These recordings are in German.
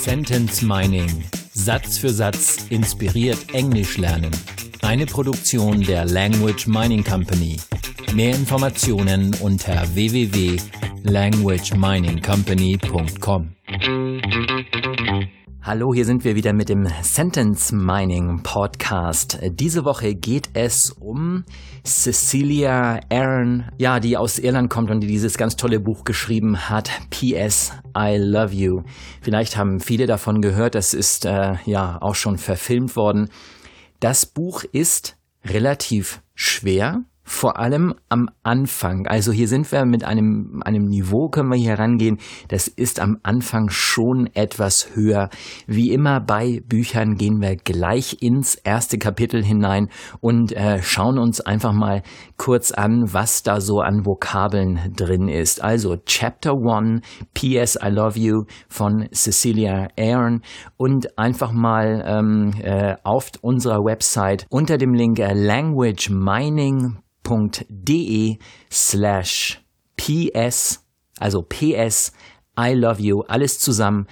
Sentence Mining. Satz für Satz inspiriert Englisch lernen. Eine Produktion der Language Mining Company. Mehr Informationen unter www.languageminingcompany.com. Hallo, hier sind wir wieder mit dem Sentence Mining Podcast. Diese Woche geht es um Cecilia Aaron, ja, die aus Irland kommt und die dieses ganz tolle Buch geschrieben hat, P.S. I Love You. Vielleicht haben viele davon gehört, das ist äh, ja auch schon verfilmt worden. Das Buch ist relativ schwer, vor allem am Anfang. Also hier sind wir mit einem, einem Niveau, können wir hier herangehen. Das ist am Anfang schon etwas höher. Wie immer bei Büchern gehen wir gleich ins erste Kapitel hinein und äh, schauen uns einfach mal kurz an, was da so an Vokabeln drin ist. Also Chapter 1, P.S. I Love You von Cecilia Aaron und einfach mal ähm, äh, auf unserer Website unter dem Link äh, Language Mining www.de slash ps, also ps, I love you, alles zusammen,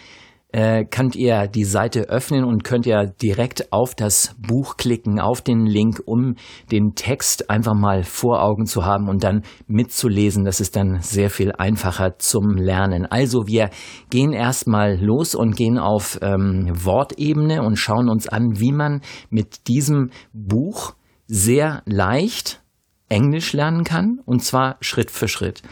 äh, könnt ihr die Seite öffnen und könnt ihr direkt auf das Buch klicken, auf den Link, um den Text einfach mal vor Augen zu haben und dann mitzulesen. Das ist dann sehr viel einfacher zum Lernen. Also wir gehen erstmal los und gehen auf ähm, Wortebene und schauen uns an, wie man mit diesem Buch sehr leicht Englisch lernen kann, und zwar Schritt für Schritt.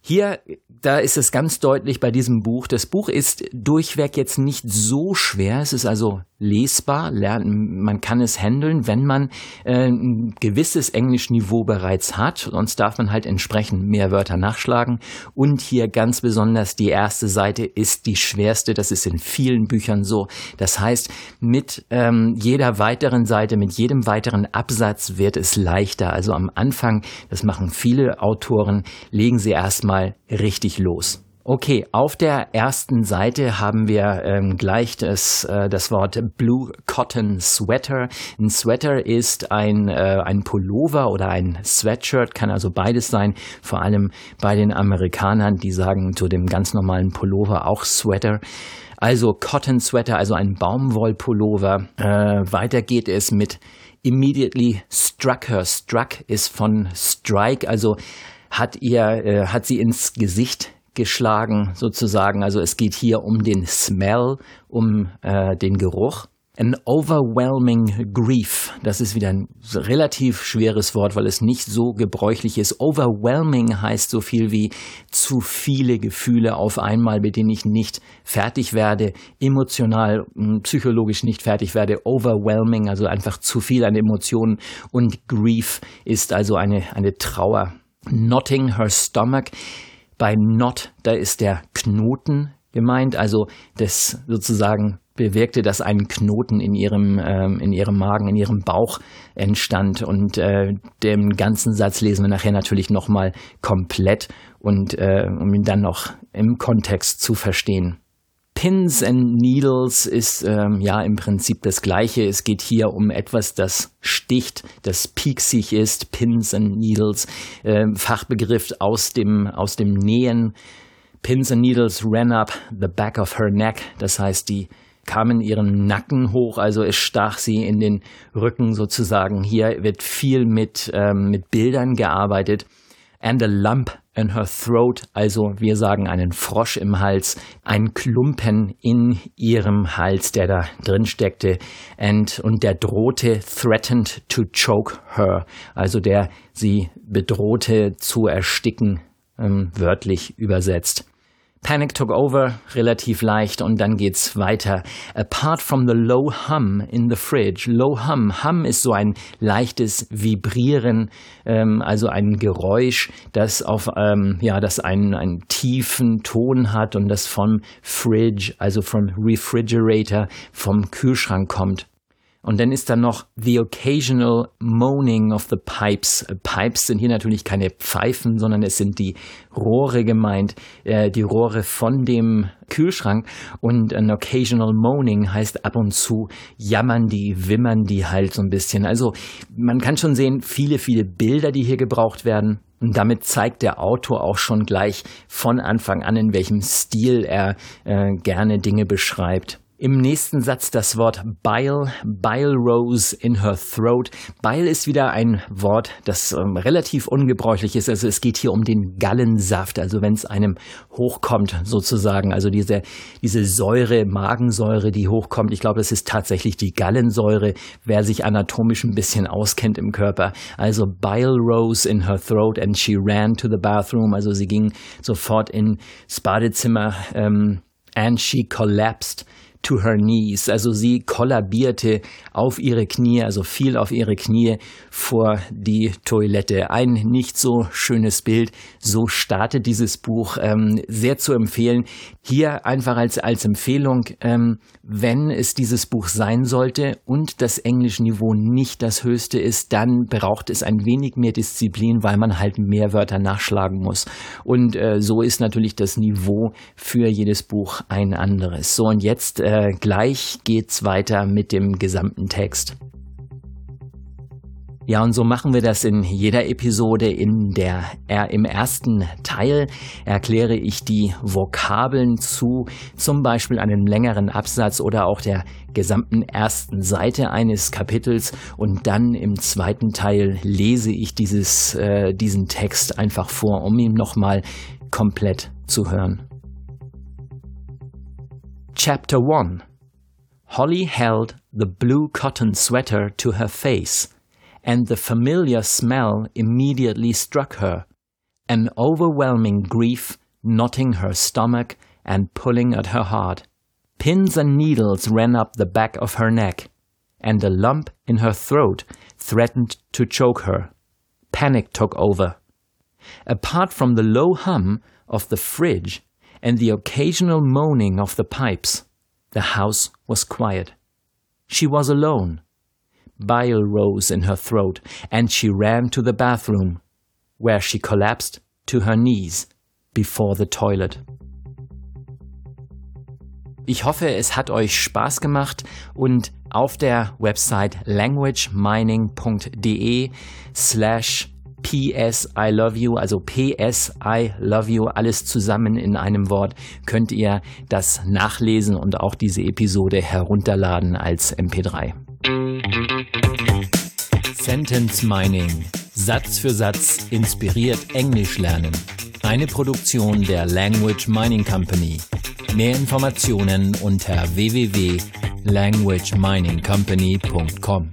Hier da ist es ganz deutlich bei diesem Buch. Das Buch ist durchweg jetzt nicht so schwer. Es ist also lesbar. Lernen, man kann es handeln, wenn man äh, ein gewisses Englischniveau bereits hat. Sonst darf man halt entsprechend mehr Wörter nachschlagen. Und hier ganz besonders die erste Seite ist die schwerste. Das ist in vielen Büchern so. Das heißt, mit ähm, jeder weiteren Seite, mit jedem weiteren Absatz wird es leichter. Also am Anfang, das machen viele Autoren, legen sie erstmal richtig richtig los. Okay, auf der ersten Seite haben wir ähm, gleich das, äh, das Wort Blue Cotton Sweater. Ein Sweater ist ein, äh, ein Pullover oder ein Sweatshirt, kann also beides sein. Vor allem bei den Amerikanern, die sagen zu dem ganz normalen Pullover auch Sweater. Also Cotton Sweater, also ein Baumwollpullover. Äh, weiter geht es mit immediately struck her. Struck ist von strike, also hat ihr, äh, hat sie ins Gesicht geschlagen sozusagen. Also es geht hier um den Smell, um äh, den Geruch. An overwhelming grief. Das ist wieder ein relativ schweres Wort, weil es nicht so gebräuchlich ist. Overwhelming heißt so viel wie zu viele Gefühle auf einmal, mit denen ich nicht fertig werde, emotional, hm, psychologisch nicht fertig werde. Overwhelming, also einfach zu viel an Emotionen. Und grief ist also eine, eine Trauer. Knotting her stomach. Bei Knot, da ist der Knoten gemeint, also das sozusagen bewirkte, dass ein Knoten in ihrem, ähm, in ihrem Magen, in ihrem Bauch entstand. Und äh, den ganzen Satz lesen wir nachher natürlich nochmal komplett und äh, um ihn dann noch im Kontext zu verstehen. Pins and Needles ist ähm, ja im Prinzip das gleiche. Es geht hier um etwas, das sticht, das pieksig ist. Pins and Needles, äh, Fachbegriff aus dem, aus dem Nähen. Pins and Needles ran up the back of her neck. Das heißt, die kamen ihren Nacken hoch, also es stach sie in den Rücken sozusagen. Hier wird viel mit, ähm, mit Bildern gearbeitet. And a lump in her throat, also wir sagen einen Frosch im Hals, ein Klumpen in ihrem Hals, der da drin steckte, and, und der drohte threatened to choke her, also der sie bedrohte zu ersticken, ähm, wörtlich übersetzt. Panic took over, relativ leicht und dann geht's weiter. Apart from the low hum in the fridge. Low hum. Hum ist so ein leichtes Vibrieren, ähm, also ein Geräusch, das auf, ähm, ja, das einen, einen tiefen Ton hat und das vom Fridge, also vom Refrigerator, vom Kühlschrank kommt. Und dann ist da noch the occasional moaning of the pipes. Pipes sind hier natürlich keine Pfeifen, sondern es sind die Rohre gemeint, äh, die Rohre von dem Kühlschrank. Und an occasional moaning heißt ab und zu jammern die, wimmern die halt so ein bisschen. Also man kann schon sehen, viele, viele Bilder, die hier gebraucht werden. Und damit zeigt der Autor auch schon gleich von Anfang an, in welchem Stil er äh, gerne Dinge beschreibt. Im nächsten Satz das Wort Bile, Bile rose in her throat. Bile ist wieder ein Wort, das ähm, relativ ungebräuchlich ist. Also es geht hier um den Gallensaft, also wenn es einem hochkommt sozusagen. Also diese, diese Säure, Magensäure, die hochkommt. Ich glaube, es ist tatsächlich die Gallensäure, wer sich anatomisch ein bisschen auskennt im Körper. Also Bile rose in her throat and she ran to the bathroom. Also sie ging sofort ins Badezimmer ähm, and she collapsed to her knees. Also sie kollabierte auf ihre Knie, also fiel auf ihre Knie vor die Toilette. Ein nicht so schönes Bild. So startet dieses Buch. Ähm, sehr zu empfehlen. Hier einfach als, als Empfehlung, ähm, wenn es dieses Buch sein sollte und das Englischniveau nicht das höchste ist, dann braucht es ein wenig mehr Disziplin, weil man halt mehr Wörter nachschlagen muss. Und äh, so ist natürlich das Niveau für jedes Buch ein anderes. So und jetzt äh, gleich geht's weiter mit dem gesamten Text. Ja, und so machen wir das in jeder Episode. In der, äh, Im ersten Teil erkläre ich die Vokabeln zu zum Beispiel einem längeren Absatz oder auch der gesamten ersten Seite eines Kapitels und dann im zweiten Teil lese ich dieses, äh, diesen Text einfach vor, um ihn nochmal komplett zu hören. Chapter 1 Holly held the blue cotton sweater to her face, and the familiar smell immediately struck her, an overwhelming grief knotting her stomach and pulling at her heart. Pins and needles ran up the back of her neck, and a lump in her throat threatened to choke her. Panic took over. Apart from the low hum of the fridge and the occasional moaning of the pipes, the house was quiet. She was alone. Bile rose in her throat, and she ran to the bathroom, where she collapsed to her knees before the toilet. Ich hoffe, es hat euch Spaß gemacht und auf der Website languagemining.de slash PS I love you, also PS I love you, alles zusammen in einem Wort, könnt ihr das nachlesen und auch diese Episode herunterladen als MP3. Sentence Mining. Satz für Satz inspiriert Englisch lernen. Eine Produktion der Language Mining Company. Mehr Informationen unter www.languageminingcompany.com.